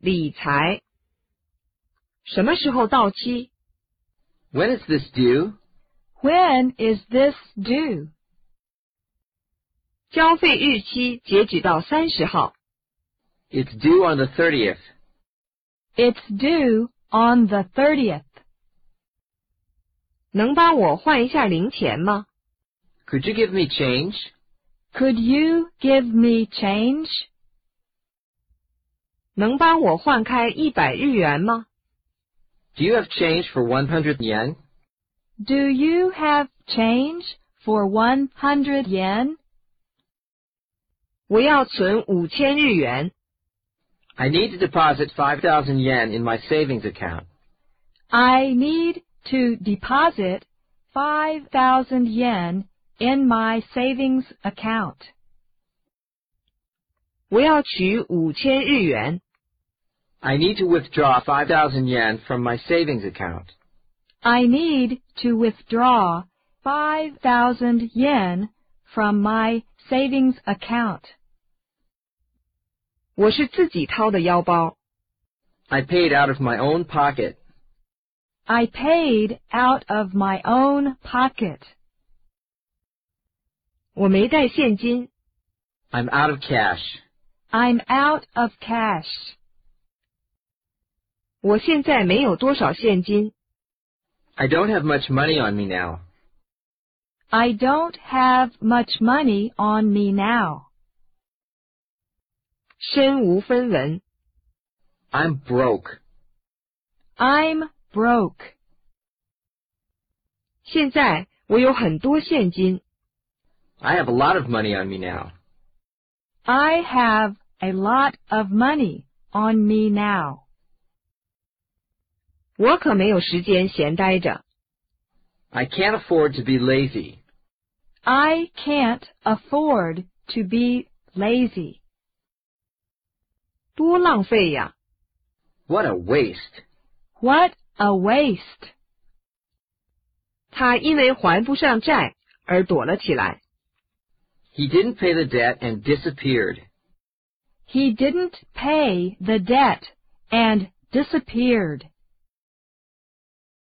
理财。什么时候到期？ When is this due? When is this due? 交费日期截止到三十号。 It's due on the 30th. It's due on the 30th. 能帮我换一下零钱吗？ Could you give me change? Could you give me change? 能帮我换开一百日元吗？ Do you have change for 100 yen? Do you have change for 100 yen? 我要存五千日元。 I need to deposit 5,000 yen in my savings account. I need to deposit 5,000 yen in my savings account. 我要取五千日元。 I need to withdraw 5,000 yen from my savings account. I need to withdraw 5,000 yen from my savings account. 我是自己掏的腰包。 I paid out of my own pocket. I paid out of my own pocket. 我没带现金。 I'm out of cash. I'm out of cash. 我现在没有多少现金。 I don't have much money on me now. I don't have much money on me now. 身无分文。 I'm broke. I'm broke. 现在我有很多现金。 I have a lot of money on me now. I have a lot of money on me now. 我可没有时间闲呆着。 I can't afford to be lazy. I can't afford to be lazy. 多浪费呀！ What a waste. What a waste. 他因为还不上债而躲了起来。 He didn't pay the debt and disappeared. He didn't pay the debt and disappeared.